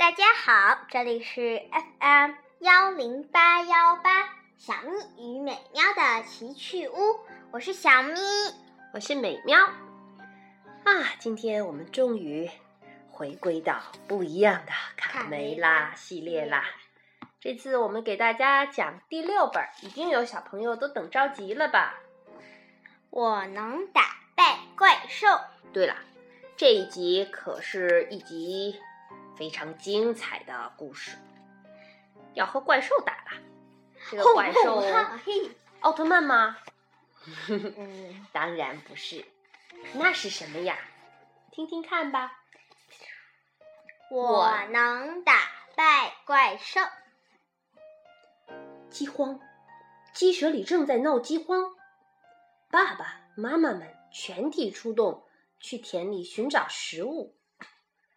大家好，这里是 FM 幺零八幺八小咪与美喵的奇趣屋，我是小咪，我是美喵。啊，今天我们终于回归到不一样的卡梅拉系列啦！这次我们给大家讲第六本，一定有小朋友都等着急了吧？我能打败怪兽。对了，这一集可是一集。非常精彩的故事，要和怪兽打吧。这个怪兽奥特曼吗？嗯，当然不是。那是什么呀？听听看吧。我能打败怪兽。饥荒，鸡舍里正在闹饥荒。爸爸妈妈们全体出动，去田里寻找食物。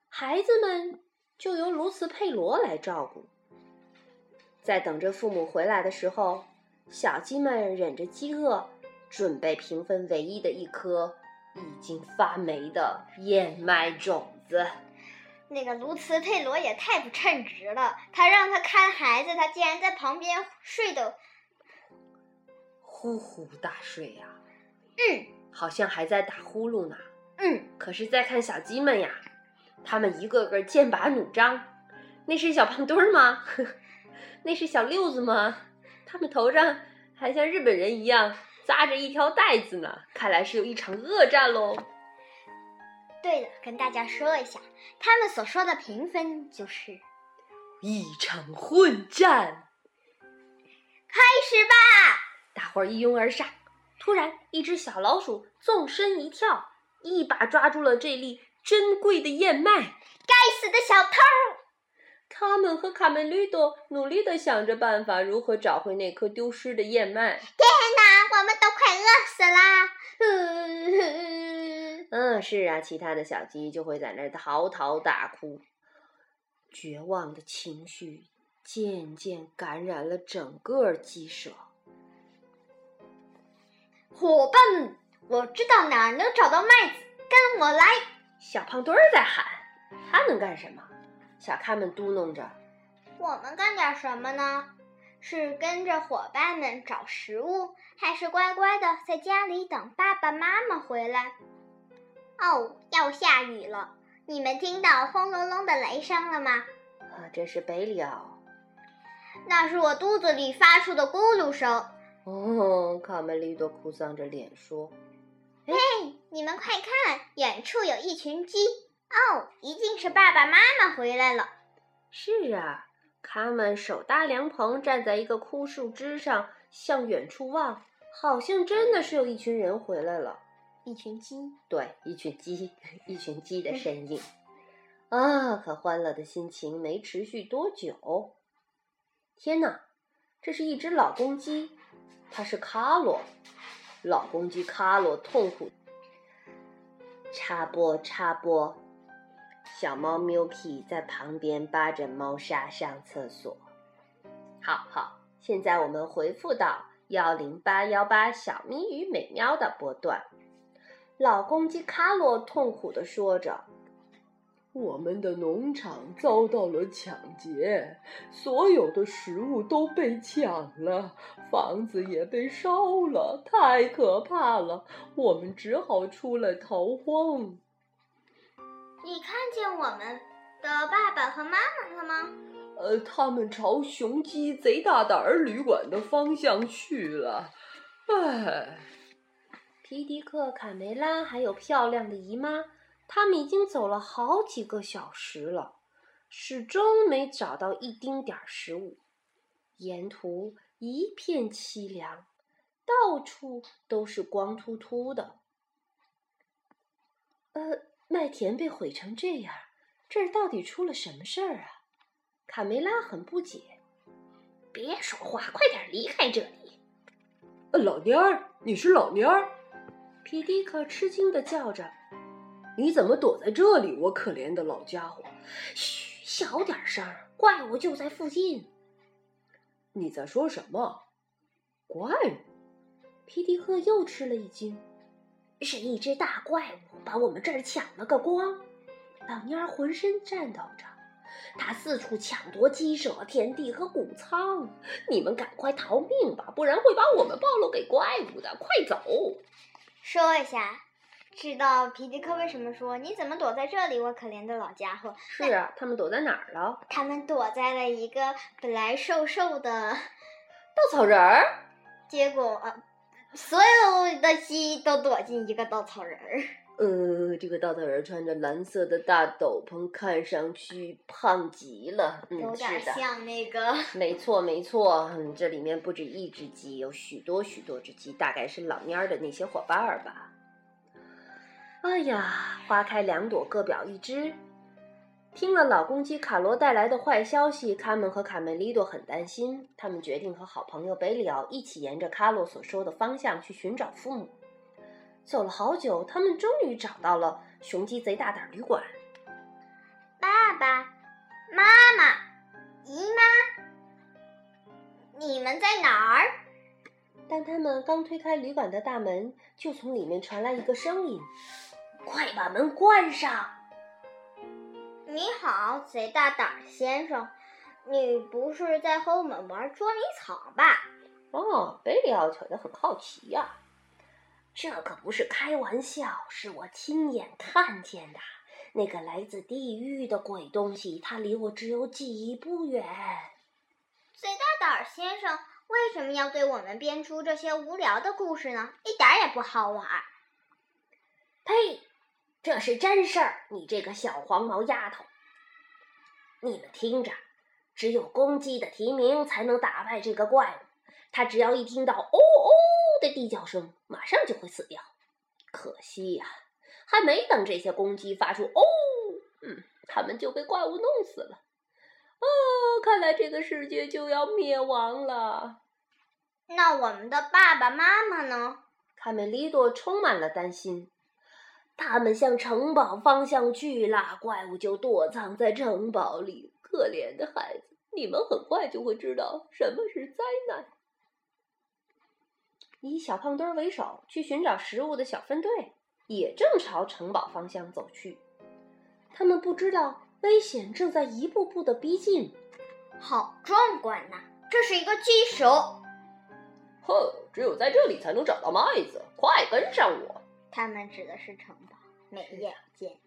孩子们。就由卢茨佩罗来照顾。在等着父母回来的时候，小鸡们忍着饥饿，准备平分唯一的一颗已经发霉的燕麦种子。那个卢茨佩罗也太不称职了，他让他看孩子，他竟然在旁边睡得呼呼大睡呀。嗯，好像还在打呼噜呢。嗯，可是再看小鸡们呀。他们一个个剑拔弩张，那是小胖墩儿吗？那是小六子吗？他们头上还像日本人一样扎着一条带子呢，看来是有一场恶战喽。对了，跟大家说一下，他们所说的评分就是一场混战。开始吧！大伙儿一拥而上，突然一只小老鼠纵身一跳，一把抓住了这粒。珍贵的燕麦！该死的小偷！他们和卡梅利多努力的想着办法，如何找回那颗丢失的燕麦。天哪，我们都快饿死啦！嗯，是啊，其他的小鸡就会在那嚎啕大哭，绝望的情绪渐渐感染了整个鸡舍。伙伴们，我知道哪儿能找到麦子，跟我来！小胖墩儿在喊：“他能干什么？”小咖们嘟囔着：“我们干点什么呢？是跟着伙伴们找食物，还是乖乖的在家里等爸爸妈妈回来？”哦，要下雨了！你们听到轰隆隆的雷声了吗？啊，这是北里奥。那是我肚子里发出的咕噜声。哦，卡梅利多哭丧着脸说。嘿，你们快看，远处有一群鸡哦，一定是爸爸妈妈回来了。是啊，他们手搭凉棚，站在一个枯树枝上，向远处望，好像真的是有一群人回来了。一群鸡，对，一群鸡，一群鸡的身影。啊，可欢乐的心情没持续多久。天哪，这是一只老公鸡，它是卡罗。老公鸡卡罗痛苦，插播插播，小猫 Milky 在旁边扒着猫砂上厕所。好好，现在我们回复到幺零八幺八小咪与美喵的波段。老公鸡卡罗痛苦的说着。我们的农场遭到了抢劫，所有的食物都被抢了，房子也被烧了，太可怕了！我们只好出来逃荒。你看见我们的爸爸和妈妈了吗？呃，他们朝雄鸡贼大胆儿旅馆的方向去了。唉，皮迪克、卡梅拉还有漂亮的姨妈。他们已经走了好几个小时了，始终没找到一丁点儿食物。沿途一片凄凉，到处都是光秃秃的。呃，麦田被毁成这样，这儿到底出了什么事儿啊？卡梅拉很不解。别说话，快点离开这里！老蔫儿，你是老蔫儿？皮迪克吃惊的叫着。你怎么躲在这里，我可怜的老家伙？嘘，小点声，怪物就在附近。你在说什么？怪物？皮迪克又吃了一惊。是一只大怪物，把我们这儿抢了个光。老蔫儿浑身颤抖着。他四处抢夺鸡舍、田地和谷仓。你们赶快逃命吧，不然会把我们暴露给怪物的。快走！说一下，知道皮迪克为什么说你怎么躲在这里，我可怜的老家伙？是啊，他们躲在哪儿了？他们躲在了一个本来瘦瘦的稻草人儿，结果、呃、所有的鸡都躲进一个稻草人儿。呃，这个稻草人穿着蓝色的大斗篷，看上去胖极了。嗯，有点像那个没错没错。嗯，这里面不止一只鸡，有许多许多只鸡，大概是老蔫儿的那些伙伴儿吧。哎呀，花开两朵，各表一枝。听了老公鸡卡罗带来的坏消息，卡门和卡梅利多很担心。他们决定和好朋友贝里奥一起沿着卡洛所说的方向去寻找父母。走了好久，他们终于找到了雄鸡贼大胆旅馆。爸爸妈妈、姨妈，你们在哪儿？当他们刚推开旅馆的大门，就从里面传来一个声音：“快把门关上！”你好，贼大胆先生，你不是在和我们玩捉迷藏吧？哦，贝利奥觉得很好奇呀、这可不是开玩笑，是我亲眼看见的。那个来自地狱的鬼东西，它离我只有几步远。贼大胆先生为什么要对我们编出这些无聊的故事呢？一点也不好玩。呸！这是真事儿，你这个小黄毛丫头。你们听着，只有公鸡的啼鸣才能打败这个怪物。它只要一听到“哦哦”的地叫声，马上就会死掉。可惜呀、还没等这些公鸡发出“哦”，嗯，它们就被怪物弄死了。哦，看来这个世界就要灭亡了。那我们的爸爸妈妈呢？卡梅利多充满了担心。他们向城堡方向去了，怪物就躲藏在城堡里。可怜的孩子，你们很快就会知道什么是灾难。以小胖墩儿为首，去寻找食物的小分队也正朝城堡方向走去。他们不知道危险正在一步步的逼近。好壮观呐！这是一个鸡舍。哼，只有在这里才能找到麦子，快跟上我！他们指的是城堡，没眼见。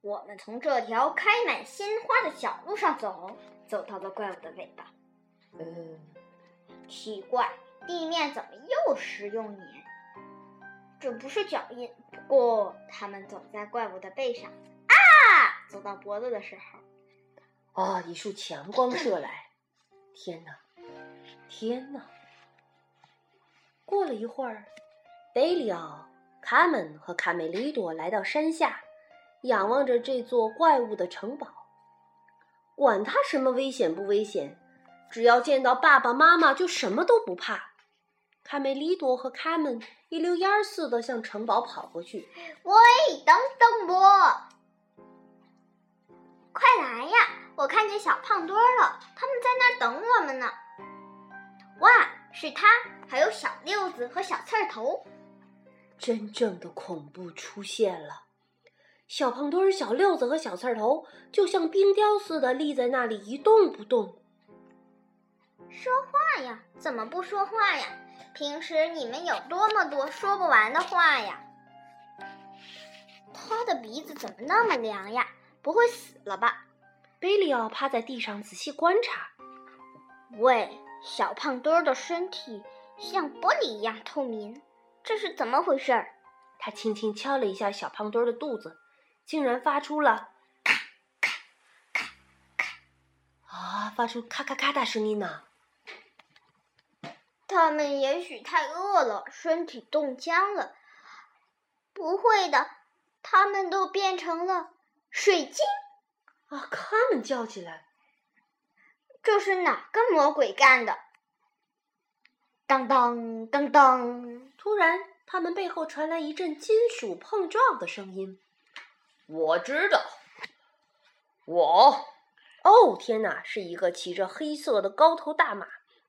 我们从这条开满鲜花的小路上走，走到了怪物的尾巴。嗯，奇怪，地面怎么又湿又黏？这不是脚印。不过他们走在怪物的背上，啊！走到脖子的时候，啊！一束强光射来，天哪，天哪！过了一会儿，贝里奥、卡门和卡梅利多来到山下，仰望着这座怪物的城堡。管他什么危险不危险，只要见到爸爸妈妈，就什么都不怕。卡梅利多和卡门一溜烟儿似的向城堡跑过去。喂，等等我！快来呀！我看见小胖墩了，他们在那儿等我们呢。哇，是他，还有小六子和小刺头。真正的恐怖出现了。小胖墩儿、小六子和小刺儿头就像冰雕似的立在那里一动不动。说话呀？怎么不说话呀？平时你们有多么多说不完的话呀？他的鼻子怎么那么凉呀？不会死了吧？贝利奥趴在地上仔细观察。喂，小胖墩儿的身体像玻璃一样透明，这是怎么回事儿？他轻轻敲了一下小胖墩儿的肚子，竟然发出了咔咔咔咔啊，发出咔咔咔的声音呢。他们也许太饿了，身体冻僵了。不会的，他们都变成了水晶。啊！他们叫起来。这是哪个魔鬼干的？当当当当！突然，他们背后传来一阵金属碰撞的声音。我知道，我……哦，天哪！是一个骑着黑色的高头大马，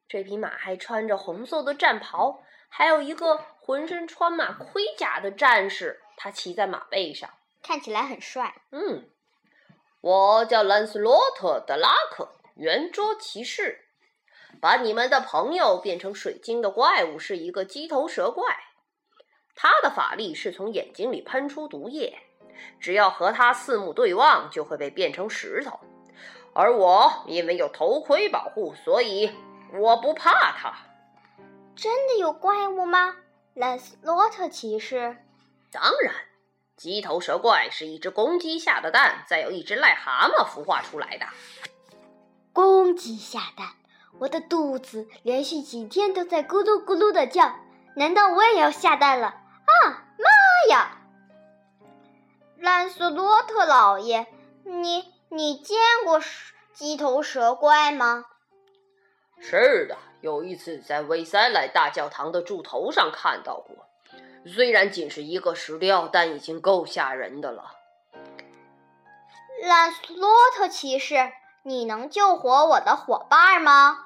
这匹马还穿着红色的战袍，还有一个浑身穿马盔甲的战士，他骑在马背上，看起来很帅。嗯，我叫兰斯洛特·德拉克，圆桌骑士。把你们的朋友变成水晶的怪物是一个鸡头蛇怪，他的法力是从眼睛里喷出毒液，只要和他四目对望，就会被变成石头。而我因为有头盔保护，所以我不怕他。真的有怪物吗？兰斯洛特骑士。当然，鸡头蛇怪是一只公鸡下的蛋，再由一只癞蛤蟆孵化出来的。公鸡下蛋，我的肚子连续几天都在咕噜咕噜的叫，难道我也要下蛋了？啊妈呀！兰斯洛特老爷，你你见过鸡头蛇怪吗？是的，有一次在维塞莱大教堂的柱头上看到过。虽然仅是一个石雕，但已经够吓人的了。兰斯洛特骑士，你能救活我的伙伴吗？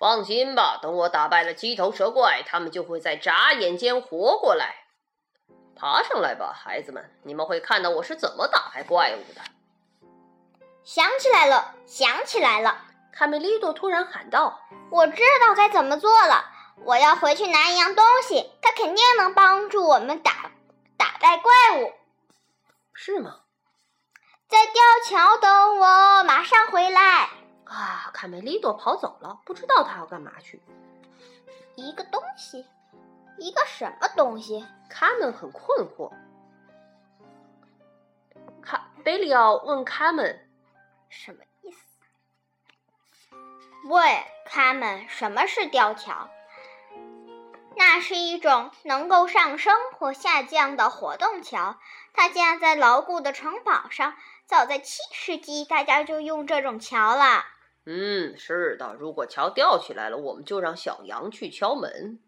放心吧，等我打败了鸡头蛇怪，他们就会在眨眼间活过来。爬上来吧，孩子们，你们会看到我是怎么打败怪物的。想起来了，想起来了！卡梅利多突然喊道：“我知道该怎么做了。”我要回去拿一样东西，它肯定能帮助我们打打败怪物，是吗？在吊桥等我，马上回来。啊，卡梅利多跑走了，不知道他要干嘛去。一个东西，一个什么东西？卡门很困惑。卡贝里奥问卡门：“什么意思？”问卡门：“什么是吊桥？”那是一种能够上升或下降的活动桥，它架在牢固的城堡上。早在七世纪，大家就用这种桥了。嗯，是的。如果桥吊起来了，我们就让小羊去敲门。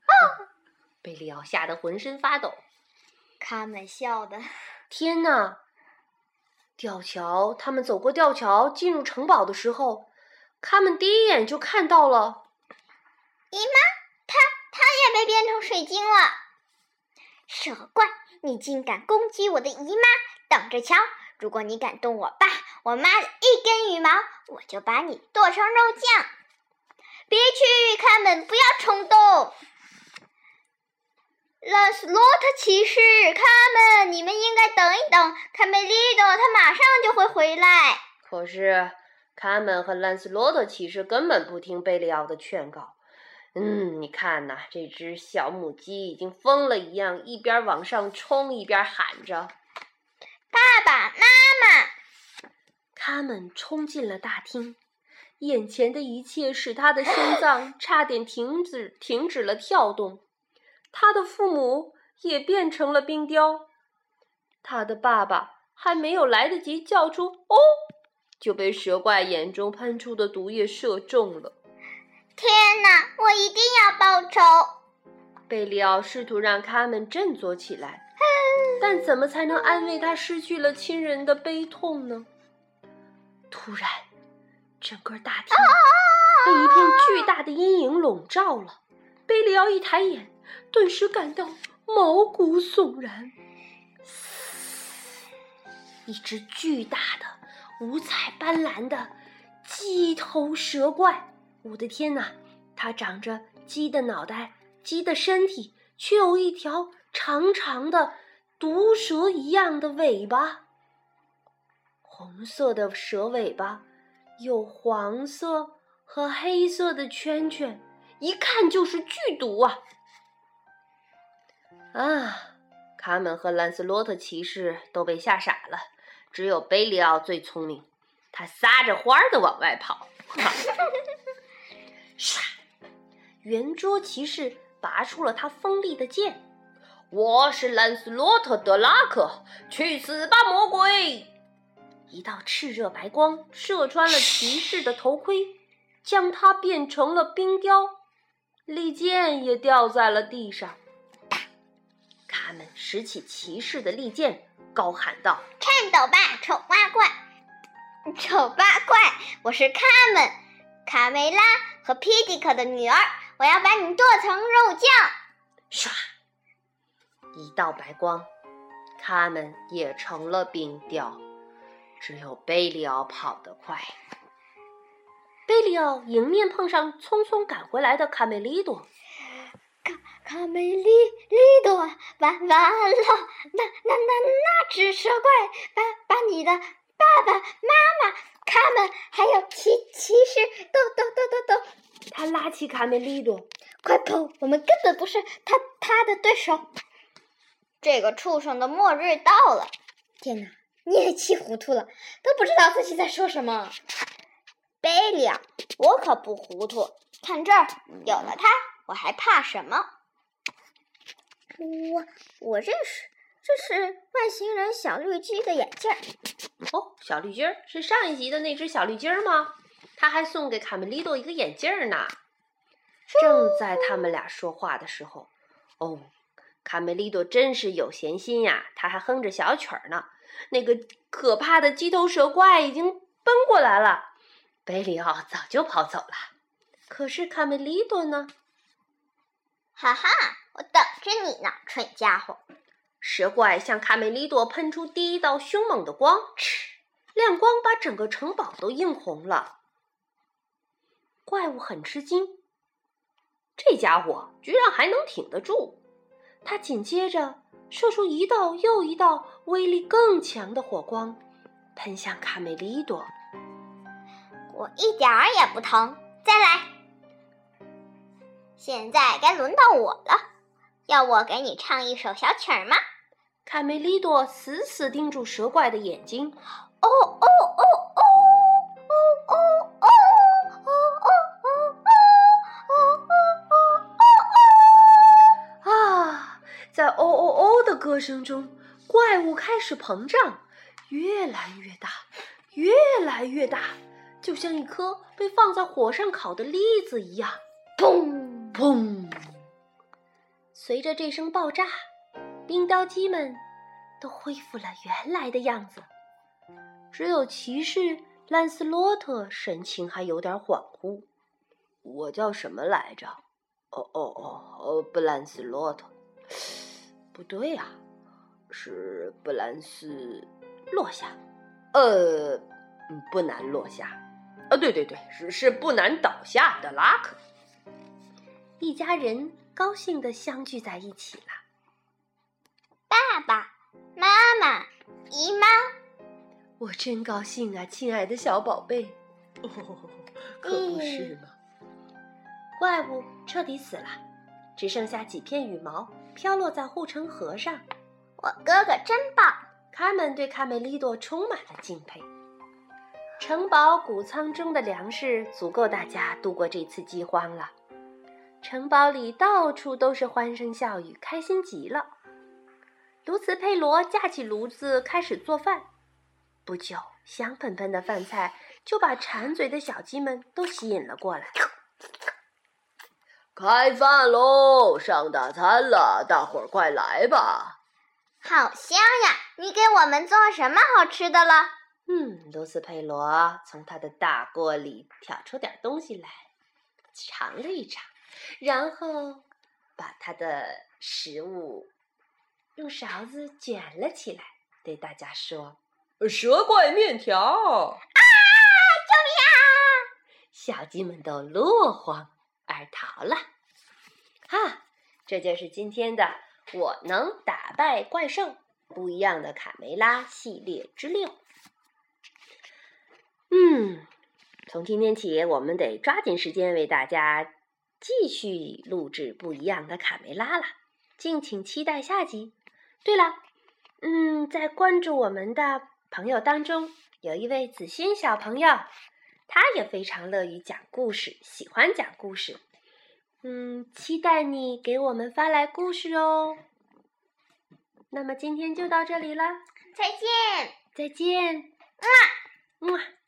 贝利奥吓得浑身发抖。他们笑的，天哪！吊桥，他们走过吊桥进入城堡的时候，他们第一眼就看到了姨妈。她她也被变成水晶了，蛇怪！你竟敢攻击我的姨妈！等着瞧！如果你敢动我爸、我妈一根羽毛，我就把你剁成肉酱！别去，开门！不要冲动！兰斯洛特骑士，卡门，你们应该等一等，卡梅利多他马上就会回来。可是，卡门和兰斯洛特骑士根本不听贝利奥的劝告。嗯，你看呐，这只小母鸡已经疯了一样，一边往上冲，一边喊着：“爸爸妈妈！”他们冲进了大厅，眼前的一切使他的心脏 差点停止，停止了跳动。他的父母也变成了冰雕，他的爸爸还没有来得及叫出“哦”，就被蛇怪眼中喷出的毒液射中了。天哪！我一定要报仇！贝里奥试图让他们振作起来，但怎么才能安慰他失去了亲人的悲痛呢？突然，整个大厅被一片巨大的阴影笼罩了。贝利奥一抬眼，顿时感到毛骨悚然。一只巨大的、五彩斑斓的鸡头蛇怪。我的天哪！它长着鸡的脑袋、鸡的身体，却有一条长长的毒蛇一样的尾巴。红色的蛇尾巴有黄色和黑色的圈圈，一看就是剧毒啊！啊！卡门和兰斯洛特骑士都被吓傻了，只有贝利奥最聪明，他撒着欢儿的往外跑。唰！圆桌骑士拔出了他锋利的剑。我是兰斯洛特·德拉克，去死吧，魔鬼！一道炽热白光射穿了骑士的头盔，将他变成了冰雕。利剑也掉在了地上。他们拾起骑士的利剑，高喊道：“颤抖吧，丑八怪！丑八怪！我是卡门，卡梅拉。”和皮迪克的女儿，我要把你剁成肉酱！唰，一道白光，他们也成了冰雕。只有贝利奥跑得快。贝利奥迎面碰上匆匆赶回来的卡梅利多。卡卡梅利利多，完完了！那那那那只蛇怪把把你的爸爸妈妈、他们还有骑骑士都都都都都……他拉起卡梅利多，快跑！我们根本不是他他的对手。这个畜生的末日到了！天哪，你也气糊涂了，都不知道自己在说什么。贝利亚，我可不糊涂。看这儿，有了它，我还怕什么？我我认识，这是外星人小绿鸡的眼镜儿。哦，小绿鸡儿是上一集的那只小绿鸡儿吗？他还送给卡梅利多一个眼镜呢。正在他们俩说话的时候，哦，卡梅利多真是有闲心呀，他还哼着小曲儿呢。那个可怕的鸡头蛇怪已经奔过来了。贝里奥早就跑走了，可是卡梅利多呢？哈哈，我等着你呢，蠢家伙！蛇怪向卡梅利多喷出第一道凶猛的光，哧，亮光把整个城堡都映红了。怪物很吃惊，这家伙居然还能挺得住。他紧接着射出一道又一道威力更强的火光喷向卡梅利多。我一点儿也不疼再来。现在该轮到我了要我给你唱一首小曲儿吗？卡梅利多死死盯住蛇怪的眼睛。哦哦哦哦哦哦在哦哦哦的歌声中，怪物开始膨胀，越来越大，越来越大。就像一颗被放在火上烤的栗子一样，砰砰！随着这声爆炸，冰刀鸡们都恢复了原来的样子，只有骑士兰斯洛特神情还有点恍惚。我叫什么来着？哦哦哦哦，布兰斯洛特。不对呀，是布兰斯落下。呃，不难落下。啊，对对对，是是不难倒下的拉克。一家人高兴的相聚在一起了。爸爸妈妈、姨妈，我真高兴啊，亲爱的小宝贝。哦，可不是嘛！怪物彻底死了，只剩下几片羽毛飘落在护城河上。我哥哥真棒！卡门对卡梅利多充满了敬佩。城堡谷仓中的粮食足够大家度过这次饥荒了。城堡里到处都是欢声笑语，开心极了。卢茨佩罗架起炉子开始做饭，不久，香喷喷的饭菜就把馋嘴的小鸡们都吸引了过来。开饭喽！上大餐了，大伙儿快来吧！好香呀！你给我们做什么好吃的了？嗯，罗斯佩罗从他的大锅里挑出点东西来，尝了一尝，然后把他的食物用勺子卷了起来，对大家说：“蛇怪面条！”啊！救命啊！小鸡们都落荒而逃了。哈，这就是今天的“我能打败怪兽”不一样的卡梅拉系列之六。嗯，从今天起，我们得抓紧时间为大家继续录制不一样的卡梅拉了，敬请期待下集。对了，嗯，在关注我们的朋友当中，有一位子欣小朋友，他也非常乐于讲故事，喜欢讲故事。嗯，期待你给我们发来故事哦。那么今天就到这里了，再见，再见，么么。